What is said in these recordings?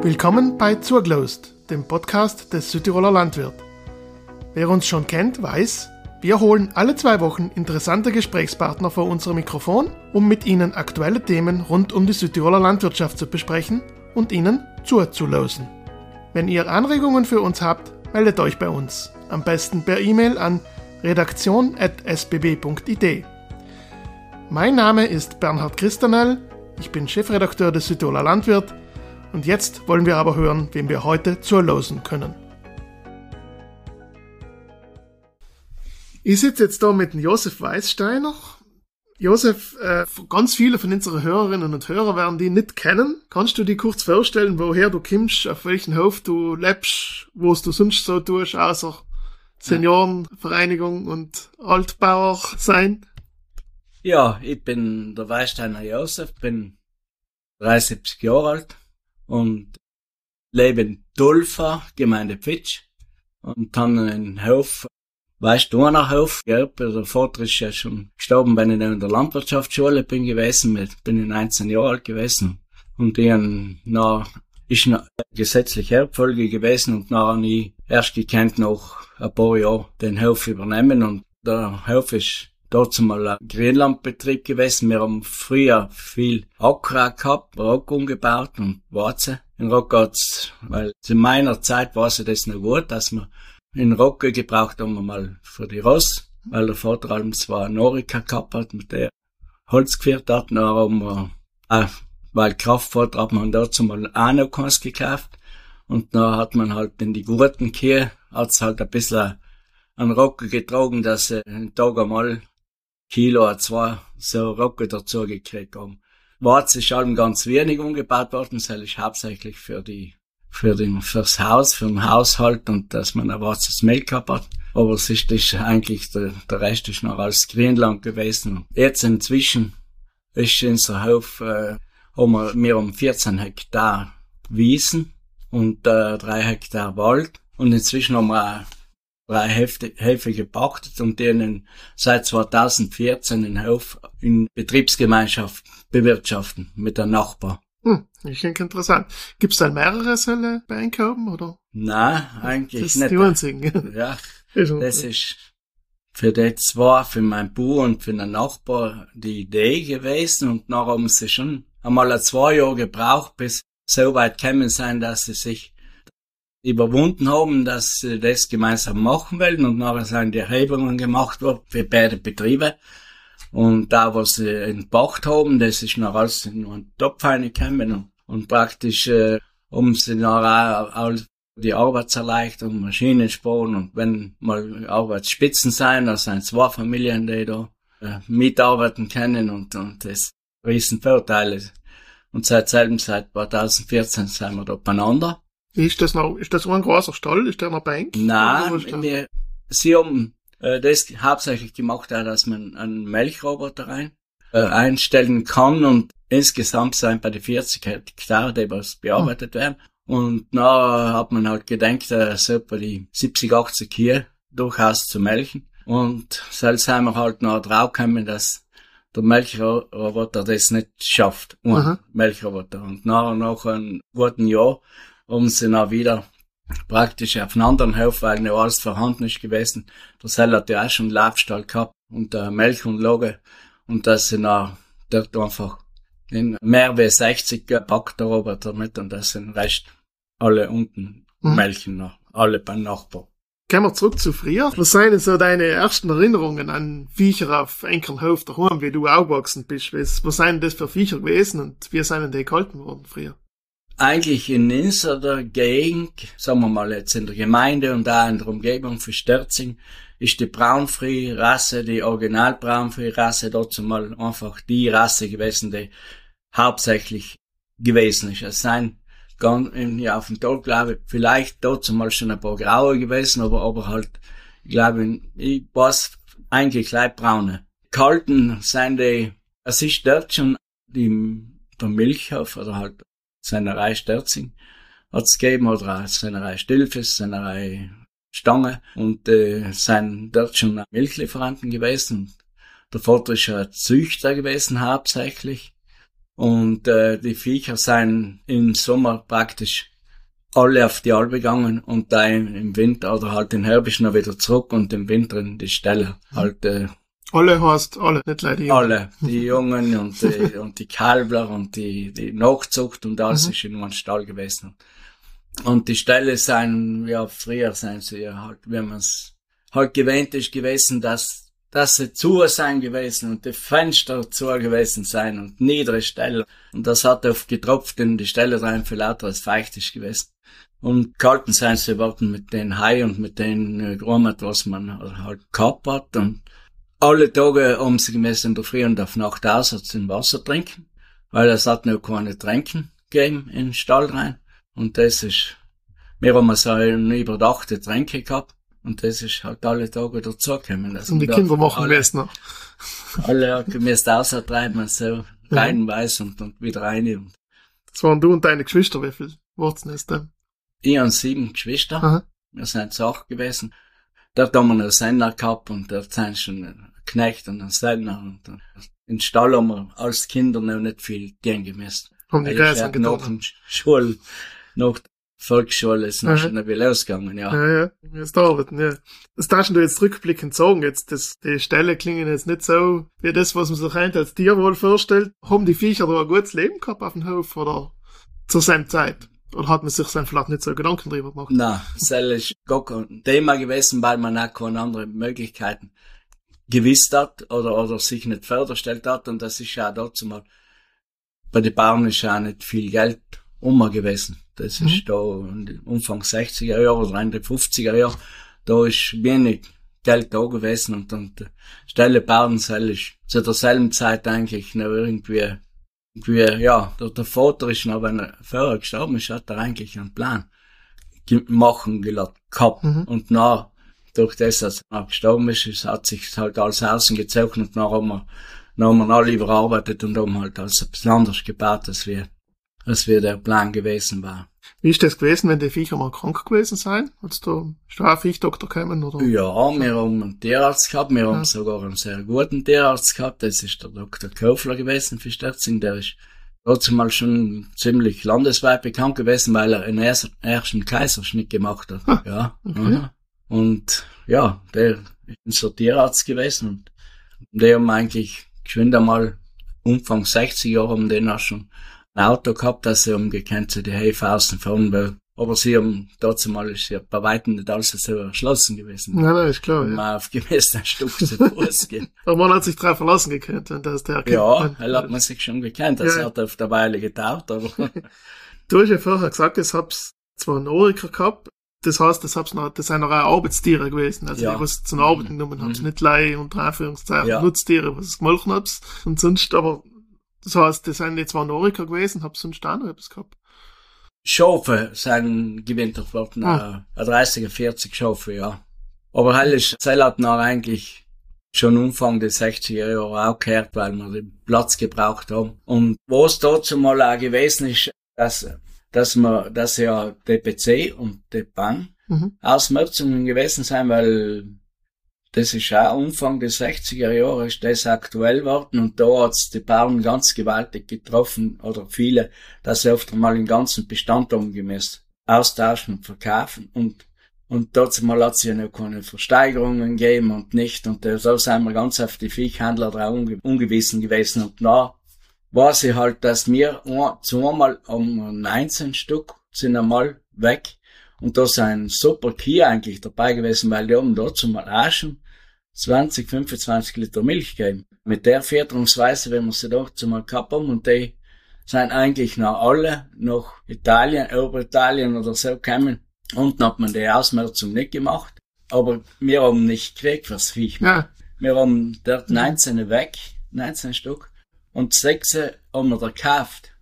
Willkommen bei Zurglost, dem Podcast des Südtiroler Landwirt. Wer uns schon kennt, weiß, wir holen alle zwei Wochen interessante Gesprächspartner vor unser Mikrofon, um mit ihnen aktuelle Themen rund um die Südtiroler Landwirtschaft zu besprechen und ihnen zuzulosen. Wenn ihr Anregungen für uns habt, meldet euch bei uns. Am besten per E-Mail an redaktion.sbb.id. Mein Name ist Bernhard Christanel, ich bin Chefredakteur des Südtiroler Landwirt und jetzt wollen wir aber hören, wem wir heute zurlosen können. Ich sitze jetzt da mit dem Josef Weißsteiner. Josef, äh, ganz viele von unseren Hörerinnen und Hörern werden die nicht kennen. Kannst du dir kurz vorstellen, woher du kommst, auf welchen Hof du lebst, was du sonst so tust, außer Seniorenvereinigung und Altbauer sein? Ja, ich bin der Weißsteiner Josef, bin 73 Jahre alt und lebe in Dulfa, Gemeinde Pfitsch. Und dann einen Hof, weißt du, einen Hof, ja, der Vater ist ja schon gestorben, wenn ich in der Landwirtschaftsschule bin gewesen, mit, bin ich 19 Jahre alt gewesen. Und ich nach ist eine gesetzliche Erbfolge gewesen und nachher ich erst gekannt nach ein paar Jahren den Hof übernehmen. Und der Hof ist dort mal ein Grünlandbetrieb gewesen. Wir haben früher viel Acker gehabt, Rock umgebaut und Warze. In Rock hat's, weil zu meiner Zeit war es das noch gut, dass wir in Rocke gebraucht haben wir mal für die Ross, weil der Vater allem zwar Norika gehabt hat, mit der Holz geführt hat, dann haben wir, äh, weil Kraftfahrt hat man dazu mal auch noch keins gekauft. Und dann hat man halt in die Gurten hier, hat's halt ein bisschen an Rocke getragen, dass sie einen Tag einmal Kilo oder zwei so Rocke dazu gekriegt haben. Warz ist allem ganz wenig umgebaut worden, das ist hauptsächlich für die, für den, fürs Haus, für den Haushalt und dass man ein warzes gehabt hat. Aber es ist, eigentlich, der, der Rest ist noch alles Grünland gewesen. Jetzt inzwischen ist unser Hof, äh, haben wir, wir haben 14 Hektar Wiesen und äh, drei Hektar Wald. Und inzwischen haben wir drei Hälfte, Hälfte gepachtet und denen seit 2014 den Hof in Betriebsgemeinschaft bewirtschaften mit der Nachbar. Hm, ich denke interessant. Gibt es da mehrere Säle bei Einkaufen, oder? Nein, eigentlich das nicht. ist die einzigen. Ja, das ist für die zwei, für mein Bub und für den Nachbar die Idee gewesen und nachher haben sie schon einmal zwei Jahre gebraucht, bis so weit gekommen sein, dass sie sich überwunden haben, dass sie das gemeinsam machen wollen und nachher sind die Erhebungen gemacht worden für beide Betriebe. Und da, was sie entpacht haben, das ist noch alles in einen Topf reingekommen und, und praktisch äh, um sie nachher auch, die Arbeitserleichterung, Maschinen sparen und wenn mal Arbeitsspitzen sein, da sind zwei Familien, die da äh, mitarbeiten können und, und das riesen Vorteile. Und seit selben, seit 2014 sind wir da beieinander. Ist das noch, ist das so ein großer Stall? Ist der noch Bank? Nein, wir, sie haben äh, das hauptsächlich gemacht, auch, dass man einen Melchroboter rein äh, einstellen kann und insgesamt sind bei den 40 Hektar, die was bearbeitet werden. Und na hat man halt gedacht, äh, so etwa die 70, 80 hier durchaus zu melken. Und selbst sind wir halt noch draufgekommen, dass der Melchroboter das nicht schafft. Ein Aha. Melchroboter. Und nachher, nach einem guten Jahr, haben sie dann wieder praktisch auf einen anderen Hof, weil noch alles vorhanden ist gewesen. Der Seil hat ja auch schon einen Laufstall gehabt und eine Melkanlage und dass sie dann dort einfach in mehr wie 60 gepackt Roboter mit und dass den Rest alle unten Mhm. melken noch, alle beim Nachbar. Gehen wir zurück zu früher. Was sind denn so deine ersten Erinnerungen an Viecher auf Enkelhof daheim, wie du aufgewachsen bist? Was, was sind das für Viecher gewesen und wie sind denn die gehalten worden früher? Eigentlich in unserer Gegend, sagen wir mal jetzt in der Gemeinde und auch in der Umgebung für Sterzing, ist die Braunvieh-Rasse, die Original-Braunvieh-Rasse, dazu mal einfach die Rasse gewesen, die hauptsächlich gewesen ist. Es sind ja, auf dem Tag, glaube ich, vielleicht dazu mal schon ein paar graue gewesen, aber, aber halt, ich glaube, ich weiß eigentlich leibbraune. Kalten sind die, es ist dort schon die, der Milchhof oder halt Sennerei Sterzing hat's gegeben oder auch Sennerei Stilfes, Sennerei Stange und äh, sind dort schon Milchlieferanten gewesen. Der Vater ist ein Züchter gewesen hauptsächlich Und äh, die Viecher sind im Sommer praktisch alle auf die Albe gegangen und da im Winter oder halt den Herbst noch wieder zurück und im Winter in die Stelle halt äh, alle heißt alle, nicht leider die Alle, die Jungen und die, und die Kalbler und die, die Nachzucht und alles mhm. ist in einem Stall gewesen. Und die Ställe sind, ja, früher sind sie ja halt, wenn man es halt gewöhnt ist gewesen, dass dass sie zu sein gewesen und die Fenster zu gewesen sein und niedere Stellen. Und das hat oft getropft in die Stelle rein, für lauter als feucht ist gewesen. Und kalten sein sie worden mit den Hai und mit den äh, was man halt gehabt hat. Und alle Tage haben sie gemessen in der Früh und auf Nacht aus hat sie Wasser trinken, weil es hat noch keine Tränken gegeben in den Stall rein. Und das ist, wir haben so eine überdachte Tränke gehabt. Und das ist halt alle Tage dazugekommen. Also und die Kinder machen alle, es noch. Alle müssen außertreiben und so reinweisen und, und wieder rein. Das waren du und deine Geschwister, wie viel Wurzeln ist denn? Ich habe sieben Geschwister. Aha. Wir sind Sach gewesen. Dort haben wir einen Sender gehabt und dort sind schon ein Knecht und ein Sender. Und in Stall haben wir als Kinder noch nicht viel gehen gemessen. Haben die Geiseln getan? Nach dem Schule, nach Volksschule ist noch schon ein bisschen ausgegangen, ja. Ja, ja, jetzt arbeiten, ja. Das darfst du jetzt rückblickend sagen, jetzt, das, die Stelle klingen jetzt nicht so, wie das, was man sich eigentlich als Tierwohl vorstellt. Haben die Viecher da ein gutes Leben gehabt auf dem Hof, oder zur selben Zeit? Oder hat man sich dann vielleicht nicht so Gedanken drüber gemacht? Nein, das ist gar kein Thema gewesen, weil man auch keine anderen Möglichkeiten gewiss hat, oder, oder sich nicht vorgestellt hat, und das ist ja dazu mal, bei den Bauern ist ja auch nicht viel Geld um gewesen. Das mhm. ist da Anfang 60er Jahre oder Ende 50er Jahre. Da ist wenig Geld da gewesen und, und Stelle Bauernzell ist zu derselben Zeit eigentlich noch irgendwie, irgendwie ja, der, der Vater ist noch, wenn er vorher gestorben ist, hat er eigentlich einen Plan machen gehabt. Mhm. Und nach, durch das, dass er gestorben ist, hat sich halt alles außen gezogen und nach haben wir, dann haben wir alle überarbeitet und haben halt alles ein bisschen anders gebaut, als wir als wie der Plan gewesen war. Wie ist das gewesen, wenn die Viecher mal krank gewesen sein? Als du Strafviechdoktor gekommen, oder? Ja, wir haben einen Tierarzt gehabt, wir ja. haben sogar einen sehr guten Tierarzt gehabt, das ist der Dr. Kofler gewesen für Sterzing, der ist trotzdem mal schon ziemlich landesweit bekannt gewesen, weil er einen ersten Kaiserschnitt gemacht hat. Ah, ja. Okay. Und ja, der ist so Tierarzt gewesen und die haben eigentlich geschwind einmal Umfang 60 Jahre haben den auch schon ein Auto gehabt, dass sie umgekannt zu die Häfen außen fahren will. Aber sie haben dazu mal ist ja bei weitem nicht alles so erschlossen gewesen. Nein, nein, ist klar. Um ja. auf gemessenen Stück zu Fuß gehen. Aber man hat sich drauf verlassen gekannt, wenn das der Ja, er hat man sich schon gekannt. Das ja. hat auf der Weile getaucht, aber. du hast ja vorher gesagt, es hab's zwar einen Oriker gehabt, das heißt, das hab's noch, das sind noch auch Arbeitstiere gewesen. Also, ja. die, was zum Arbeiten genommen haben, mhm. nicht Lei unter Anführungszeichen, ja. Nutztiere, was es gemolchen hab's. Und sonst, aber das heißt, das sind jetzt zwar Noriker gewesen, hab sonst auch noch etwas gehabt. Schafe sind gewinnt worden, ah. äh, 30, 40 Schafe, ja. Aber alles Zell hat noch eigentlich schon Anfang der 60er Jahre auch gehört, weil wir den Platz gebraucht haben. Und was dazu mal auch gewesen ist, dass, dass wir, dass ja DPC und DPAN mhm. Ausmerzungen gewesen sein, weil das ist auch Anfang der 60er Jahre ist das aktuell geworden. Und da hat's die Bauern ganz gewaltig getroffen oder viele, dass sie oft einmal den ganzen Bestand umgemäßt austauschen und verkaufen. Und und dazu mal hat es ja noch keine Versteigerungen gegeben und nicht. Und so sind wir ganz auf die Viehhändler drauf unge ungewiesen gewesen. Und da war sie halt, dass wir zweimal um 19 Stück sind einmal weg und da sind super Kühe eigentlich dabei gewesen, weil die haben dazu mal auch schon 20, 25 Liter Milch gegeben. Mit der Fütterungsweise, wenn wir sie dort mal gehabt haben, und die sind eigentlich noch alle nach Italien, Oberitalien oder so gekommen. Unten hat man die Ausmerzung nicht gemacht. Aber wir haben nicht gekriegt fürs Viech. Ja. Wir haben dort 19 weg, 19 Stück. Und 6 haben wir da gekauft.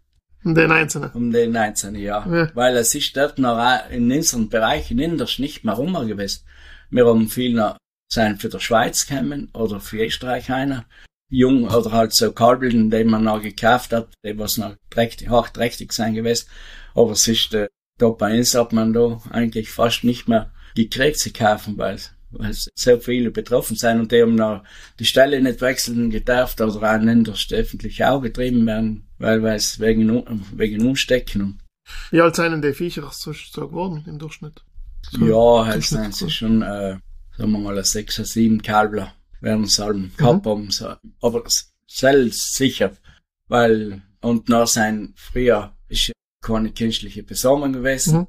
Um den einzelnen? Um den einzelnen, ja. ja. Weil es ist dort noch in unseren Bereichen innerst nicht mehr rum gewesen. Wir haben viel noch sein für der Schweiz gekommen oder für Österreich einer. Jung oder halt so Kalbeln, die man noch gekauft hat, die was noch trächtig, hochträchtig sein gewesen. Aber es ist, äh, da bei uns hat man da eigentlich fast nicht mehr gekriegt zu kaufen, weil weil so viele betroffen sind und die haben noch die Stelle nicht wechseln gedarft oder auch nicht öffentlich auch getrieben werden, weil weil es wegen, wegen Umstecken und Wie alt sind denn die Viecher so, so geworden im Durchschnitt? So, ja, halt sind sie schon, äh, sagen wir mal, sechs, oder sieben Kalbler werden sie haben gehabt haben, so. aber selbst sicher, weil, und nach sein, früher ist ja keine künstliche Besammlung gewesen. Mhm.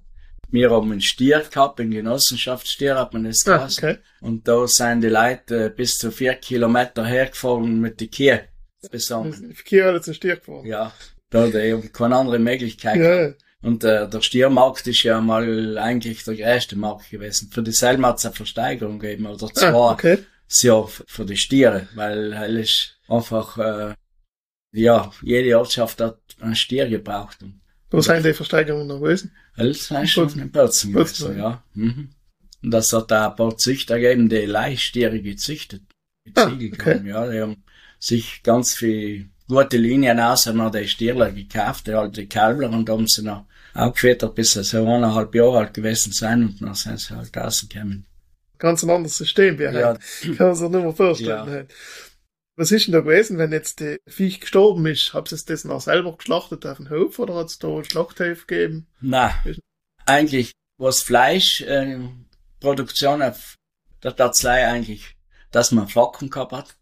Wir haben einen Stier gehabt, einen Genossenschaftsstier hat man das Ah, geheißen. okay. Und da sind die Leute äh, bis zu vier Kilometer hergefahren mit die Kühe besammelt. Verkehr hat jetzt ein Stier geworden. Ja, da hat er eben keine andere Möglichkeit. Ja, Und äh, der Stiermarkt ist ja mal eigentlich der größte Markt gewesen. Für die selber hat es eine Versteigerung gegeben, oder zwei ah, okay. ja f- für die Stiere, weil er ist einfach, äh, ja, jede Ortschaft hat einen Stier gebraucht. Und Wo sind die Versteigerungen noch gewesen? schon in Börzen gewesen, ja. Mhm. Und das hat auch ein paar Züchter gegeben, die Leihstiere gezüchtet. Ah, Geziegelt okay. haben, ja. Die haben sich ganz viel gute Linien aus, haben die Stierler gekauft, die alte Kalbler, und haben sie noch aufgefüttert, bis sie so eineinhalb Jahre alt gewesen sind, und dann sind sie halt rausgekommen. Ganz ein anderes System wie Ja. Kann man sich nicht mehr vorstellen. Ja. heute. Was ist denn da gewesen, wenn jetzt der Viech gestorben ist? Habt ihr das noch selber geschlachtet auf dem Hof oder hat es da einen Schlachthof gegeben? Na, eigentlich, was Fleisch, äh, Produktion auf der Tatzlei eigentlich, dass man Flocken gehabt hat,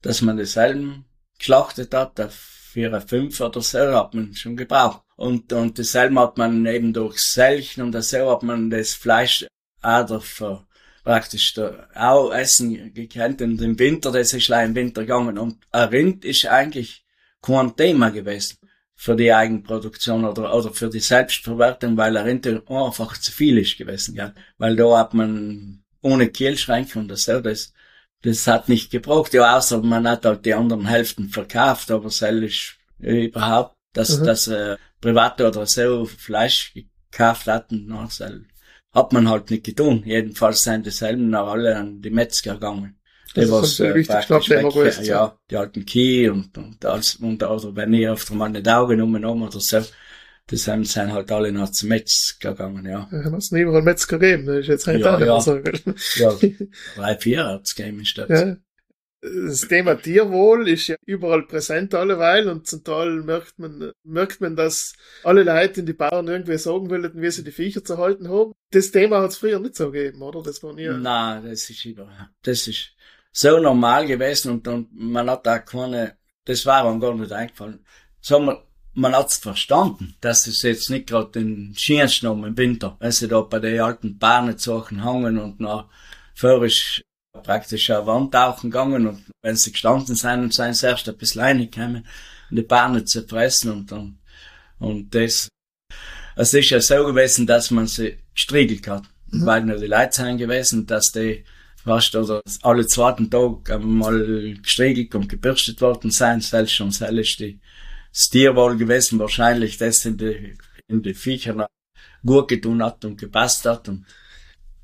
dass man dieselben geschlachtet hat, auf vier, fünf oder so hat man schon gebraucht. Und, und dasselbe hat man eben durch Selchen und so hat man das Fleisch auch dafür praktisch da auch essen gekannt. Und im Winter, das ist leider im Winter gegangen. Und ein Rind ist eigentlich kein Thema gewesen für die Eigenproduktion oder, oder für die Selbstverwertung, weil ein Rind einfach zu viel ist gewesen, gell? Weil da hat man ohne Kühlschränke und so, das, das hat nicht gebraucht. Ja, außer man hat halt die anderen Hälften verkauft, aber selbst überhaupt, dass, Mhm. dass äh, Private oder so Fleisch gekauft hatten, na, sel- hat man halt nicht getan. Jedenfalls sind dieselben auch alle an die Metzger gegangen. Das ist was, so der äh, gewesen, Ja, die alten Kie und, und alles, und, oder wenn ich öfter mal nicht Augen genommen haben oder so, das sind, sind halt alle noch zum Metzger gegangen, ja. Ja, hat es nicht überall Metzger gegeben. Das ist jetzt heute Ja, auch ja. mehr so. gell? Ja, drei, vier hat's gegeben in Stadt. Ja. Das Thema Tierwohl ist ja überall präsent alleweil und zum Teil merkt man, merkt man, dass alle Leute in die Bauern irgendwie sagen wollten, wie sie die Viecher zu halten haben. Das Thema hat es früher nicht so gegeben, oder? Das war nie. Nein, das ist über, das ist so normal gewesen und, und man hat da keine, das war einem gar nicht eingefallen. Sagen wir, man hat's verstanden, dass es jetzt nicht gerade den schönsten um im Winter, wenn sie da bei den alten Bahnezochen hangen und vor ist praktisch eine Wand tauchen gegangen und wenn sie gestanden sind, sind sie erst ein bisschen reingekommen, um die Bahne zu fressen und dann, und das, es ist ja so gewesen, dass man sie gestriegelt hat, Mhm. weil nur die Leute sind gewesen, dass die fast oder alle zweiten Tag einmal gestriegelt und gebürstet worden sind, selbst schon selbst die, das Tierwohl gewesen, wahrscheinlich das in die, in die Viecher gut getan hat und gepasst hat und,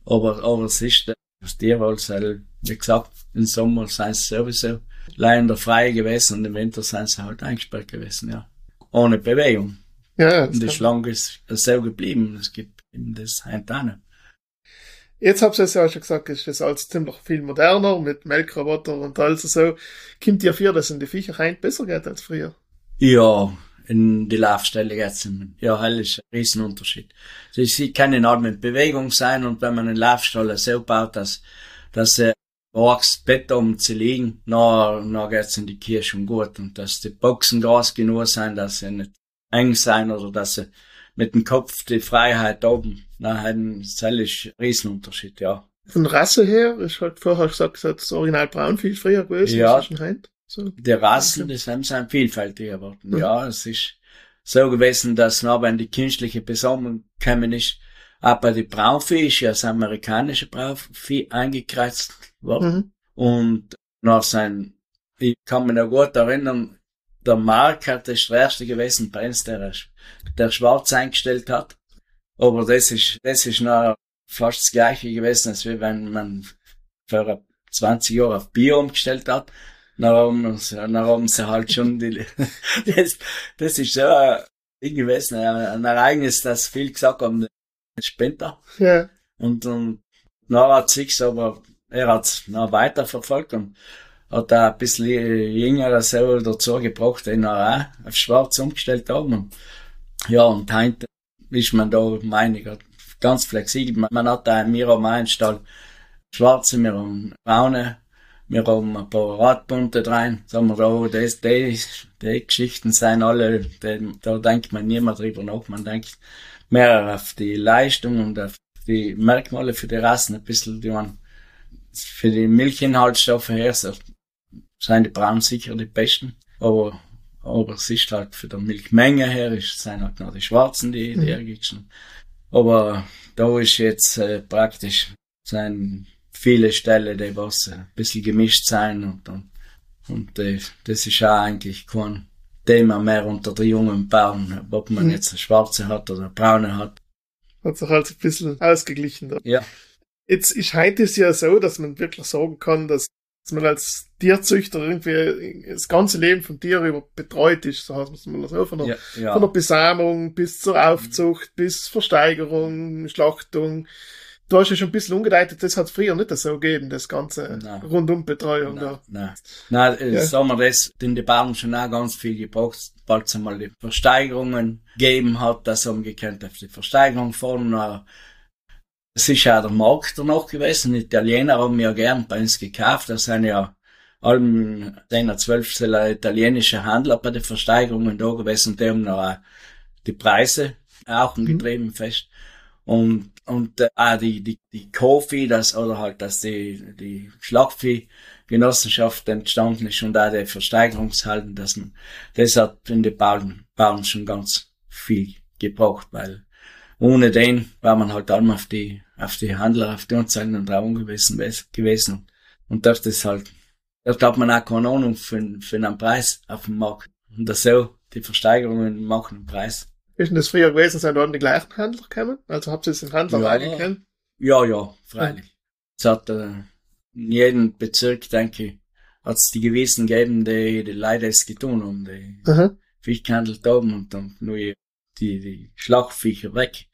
aber, aber es ist das Tierwohl selber, wie gesagt, im Sommer sind sie sowieso leider frei gewesen und im Winter sind sie halt eingesperrt gewesen, ja. Ohne Bewegung. Ja, Und die Schlange ist so geblieben. Es gibt eben das Heintane. Jetzt habt ihr es ja auch schon gesagt, ist das alles ziemlich viel moderner mit Melkroboter und alles so. Kommt ihr für, dass in die Viecher heint besser geht als früher? Ja, in die Laufstelle jetzt. Ja, hell ist ein Riesenunterschied. Sie, sie können halt mit Bewegung sein und wenn man einen Laufstall so baut, dass, dass er morgens Bett um zu liegen, na, na geht's in die Kirche schon gut und dass die Boxen groß genug sein, dass sie nicht eng sein oder dass sie mit dem Kopf die Freiheit oben, na, haben, das ist ein Riesenunterschied, ja. Von Rasse her, ich halt vorher gesagt, das Original Braunvieh früher gewesen, Ja. ist schon heint? So. Die Rassen, das haben sind vielfältiger geworden. Ja, es ist so gewesen, dass noch wenn die künstliche Besammlung gekommen ist, bei den Braunvieh ist ja das amerikanische Braunvieh eingekreuzt worden. Mhm. Und nach sein, ich kann mich noch gut erinnern, der Mark hat das der erste gewesen, uns, der, der schwarz eingestellt hat. Aber das ist, das ist noch fast das gleiche gewesen, als wenn man für 20 Jahre auf Bio umgestellt hat. Haben sie halt schon die, das, das ist so ein Ding gewesen, ein, Ereignis, das viel gesagt haben, später. Ja. Und, und, na, hat sich's aber er hat's noch weiter verfolgt und hat da ein bisschen jüngerer Sau dazu gebracht, den er auch auf schwarz umgestellt haben. Und, ja, und heute ist man da, meine ich, ganz flexibel. Man hat da, wir haben einstall schwarze, wir haben braune, wir haben ein paar Radbunte rein. Sagen wir da, das, die, die Geschichten sind alle, die, da denkt man niemand drüber nach. Man denkt mehr auf die Leistung und auf die Merkmale für die Rassen, ein bisschen, die man für die Milchinhaltsstoffe her, so, sind die Braunen sicher die besten, aber, aber es ist halt für die Milchmenge her, ist, sind halt noch die Schwarzen, die, die mhm. Aber da ist jetzt äh, praktisch, sind viele Stellen, die was ein bisschen gemischt sein und, und, und äh, das ist auch eigentlich kein Thema mehr unter den jungen Bauern, ob man mhm. jetzt eine schwarze hat oder eine braune hat. Hat sich halt ein bisschen ausgeglichen. Da. Ja. Jetzt ist heute es ja so, dass man wirklich sagen kann, dass, dass man als Tierzüchter irgendwie das ganze Leben von Tier über betreut ist, so heißt man das auch, von der, ja, ja. von der Besamung bis zur Aufzucht, mhm. bis Versteigerung, Schlachtung, du hast ja schon ein bisschen umgedeutet, das hat früher nicht so gegeben, das ganze nein. Rundumbetreuung nein, da. Nein, nein äh, ja. sagen wir das, in den Bauern schon auch ganz viel gebraucht, bald es einmal die Versteigerungen gegeben hat, das haben gekannt auf die Versteigerung vorne. Es ist ja der Markt danach gewesen, die Italiener haben ja gern bei uns gekauft, da sind ja allem 10 oder 12 italienische Handler bei den Versteigerungen da gewesen, die haben noch die Preise auch mhm. getrieben fest. Und und äh, die, die, die Kofi, das, oder halt, dass die, die Schlachtvieh-Genossenschaft entstanden ist und da der Versteigerungshalten, dass man, das hat in den Bauern, Bauern schon ganz viel gebraucht, weil ohne den war man halt allem auf die, auf die Handler, auf die und Raum gewesen, gewesen. Und das ist halt, da hat man auch keine Ahnung für, für einen Preis auf dem Markt. Und das so, die Versteigerungen machen einen Preis. Ist denn das früher gewesen, sind dort die gleichen Händler gekommen? Also habt ihr jetzt den Händler ja, reingekannt? Ja, ja, freilich. Es hat äh, in jedem Bezirk, denke ich, hat es die gewesen gegeben, die, die leider es getan haben, die Aha. Viech gehandelt haben und dann nur die, die Schlachtviecher weg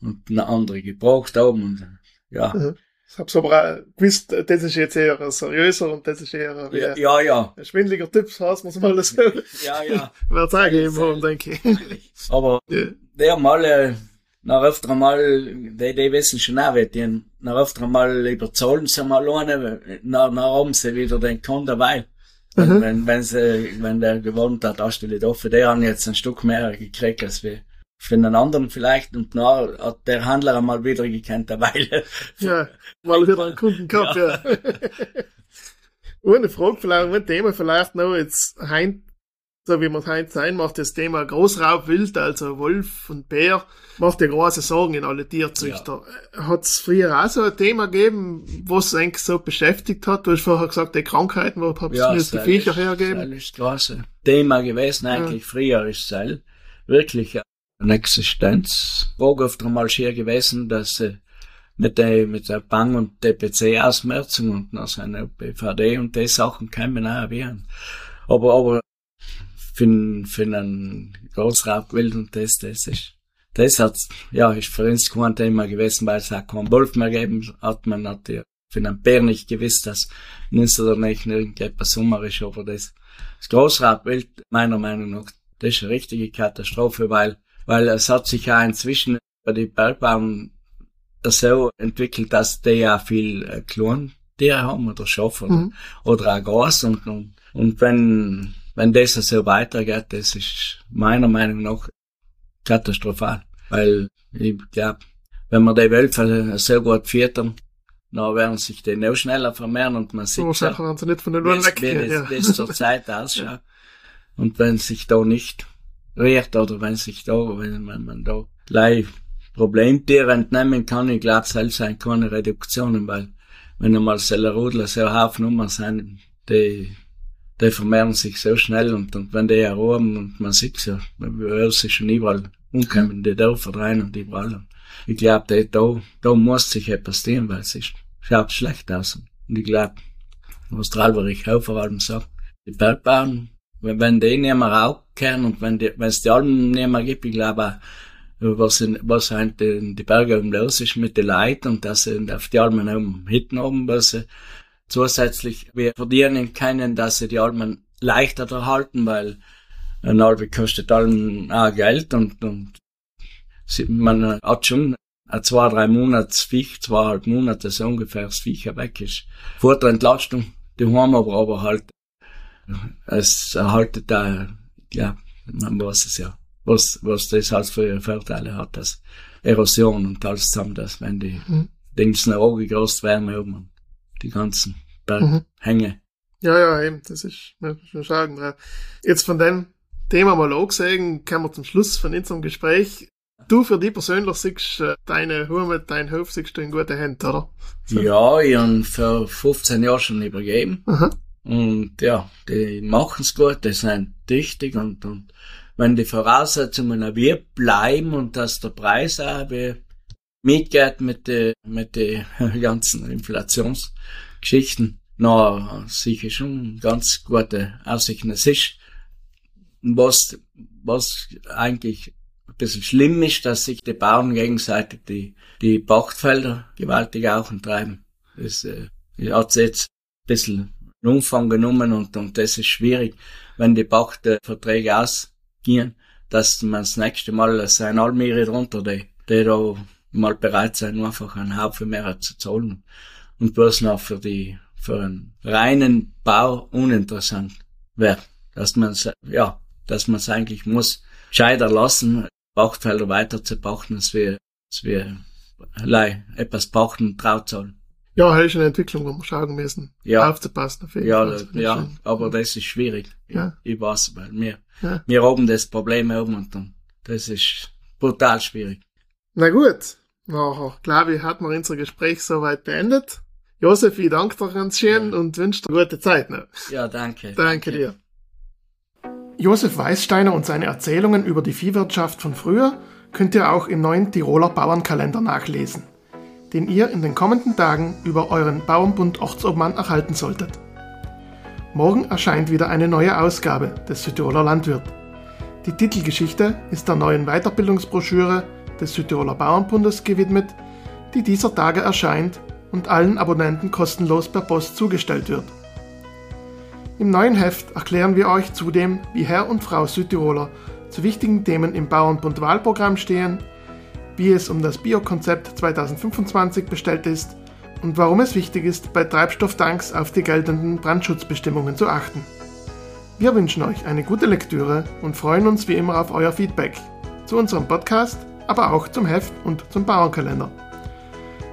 und eine andere gebraucht haben und ja. Aha. Ich hab's aber gewusst, das ist jetzt eher ein seriöser und das ist eher ein, ja, ja, ja. ein schwindeliger Typ, heißt muss mal so. Ja, ja. Wird es eingeben haben, denke ich. Aber ja. der mal, äh, nach öfter mal, die, die wissen schon auch, wie die nach öfter mal überzahlen sie mal alleine, nach, nach haben sie wieder den Kunden dabei. Mhm. Wenn, wenn sie, wenn der gewohnt hat, hast du nicht offen, der haben jetzt ein Stück mehr gekriegt als wir für einen anderen vielleicht und dann hat der Handler einmal wieder gekannt Weile. Ja, mal wieder einen Kunden gehabt, ja. ja. eine Frage vielleicht, ein Thema vielleicht noch jetzt heim, so wie man es heute sein macht, das Thema Großraubwild, also Wolf und Bär, macht ja große Sorgen in alle Tierzüchter. Ja. Hat es früher auch so ein Thema gegeben, was eigentlich so beschäftigt hat? Du hast vorher gesagt, die Krankheiten, wo habt ja, die Viecher hergegeben? Das ist große Thema gewesen, eigentlich ja. früher ist es wirklich eine Existenzfrage oft einmal schier gewesen, dass äh, mit der, mit der Bang- und DPC-Ausmerzung und nach seiner BVD und die Sachen kämen auch werden. Aber, aber für, für einen Großraubwild und das, das ist, das hat, ja, ist für uns kein Thema gewesen, weil es auch keinen Wolf mehr gegeben hat. Man hat ja für einen Bär nicht gewusst, dass nichts oder nicht irgendetwas Sommer ist, aber das, das Großraubwild, meiner Meinung nach, das ist eine richtige Katastrophe, weil weil es hat sich ja inzwischen bei den Bergbauern so entwickelt, dass die ja viel äh, Klontiere haben oder Schafe oder, mhm. oder auch Gas und, und, und wenn, wenn das so weitergeht, das ist meiner Meinung nach katastrophal, weil ich glaube, wenn man die Wölfe so gut füttern, dann werden sich die noch schneller vermehren und man sieht, so, ja, sie nicht von den wie, wie ja. das, das zur Zeit ausschaut. Und wenn sich da nicht riecht oder wenn sich da, wenn man, da gleich Problemtiere entnehmen kann, ich glaube, selbst sind keine Reduktionen, weil wenn einmal Sellerudler so Haufen Nummer sind, die, die vermehren sich so schnell und, und wenn die erhoben und man sieht ja, man hört sie schon überall umkommen, die Dörfer rein und überall. Und ich glaube, da, da muss sich etwas tun, weil es ist, schaut schlecht aus. Und ich glaube, was der Alberich auch vor allem sagt, die Bergbauern wenn, wenn die nicht mehr rauskehren und wenn die, es die Alben nicht mehr gibt, ich glaube, was, in, was halt in die Berge oben los ist mit den Leuten und dass sie auf die Almen hinten oben, sie zusätzlich, wir verdienen keinen, dass sie die Almen leichter erhalten, weil ein Albe kostet allen auch Geld und, und man hat schon zwei, drei Monats Viech, zweieinhalb Monate so ungefähr das Viech weg ist. Vor der Entlastung, die haben aber, aber halt, es erhaltet da, ja, man weiß es ja, was, was das halt für Vorteile hat, das Erosion und alles zusammen, dass wenn die mhm. Dings nach oben groß werden oben und die ganzen Berghänge. Mhm. Ja, ja, eben, das ist, muss ich schon sagen. Jetzt von dem Thema mal angesehen, kommen wir zum Schluss von unserem Gespräch. Du für dich persönlich siehst äh, deine Hume, dein Hof siehst du in guten Händen, oder? Ja, ich habe für 15 Jahre schon übergeben. Aha. Und ja, die machen's gut, die sind tüchtig und, und wenn die Voraussetzungen wie bleiben und dass der Preis auch mitgeht mit den mit die ganzen Inflationsgeschichten, na, sicher schon ganz gute Aussichten. Es ist, was, was eigentlich ein bisschen schlimm ist, dass sich die Bauern gegenseitig die, die Pachtfelder gewaltig auch treiben. Das äh, hat jetzt ein bisschen Umfang genommen und, und das ist schwierig, wenn die Pachtverträge ausgehen, dass man das nächste Mal sein Almere drunter, die, die da mal bereit sein, einfach einen Haufen mehr zu zahlen und bloß noch für die, für einen reinen Bau uninteressant wäre. Dass man ja, dass man es eigentlich muss gescheiter lassen, Pachtfelder weiter zu pachten, als wir, als wir etwas pachten, traut sollen. Ja, das ist eine Entwicklung, wo wir schauen müssen, ja. aufzupassen. Auf jeden ja, Fall. ja, aber das ist schwierig. Ja. Ich, ich weiß, weil wir, ja. wir haben das Problem oben und dann, das ist brutal schwierig. Na gut, na, glaube ich, hat man unser Gespräch soweit beendet. Josef, ich danke dir ganz schön ja. und wünsche dir gute Zeit. Ne? Ja, danke. Danke, danke dir. Josef Weißsteiner und seine Erzählungen über die Viehwirtschaft von früher könnt ihr auch im neuen Tiroler Bauernkalender nachlesen, den ihr in den kommenden Tagen über euren Bauernbund Ortsobmann erhalten solltet. Morgen erscheint wieder eine neue Ausgabe des Südtiroler Landwirt. Die Titelgeschichte ist der neuen Weiterbildungsbroschüre des Südtiroler Bauernbundes gewidmet, die dieser Tage erscheint und allen Abonnenten kostenlos per Post zugestellt wird. Im neuen Heft erklären wir euch zudem, wie Herr und Frau Südtiroler zu wichtigen Themen im Bauernbund Wahlprogramm stehen, wie es um das Biokonzept 2025 bestellt ist und warum es wichtig ist, bei Treibstofftanks auf die geltenden Brandschutzbestimmungen zu achten. Wir wünschen euch eine gute Lektüre und freuen uns wie immer auf euer Feedback zu unserem Podcast, aber auch zum Heft und zum Bauernkalender.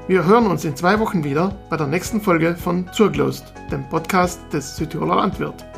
Wir hören uns in zwei Wochen wieder bei der nächsten Folge von Zurglost, dem Podcast des Südtiroler Landwirt.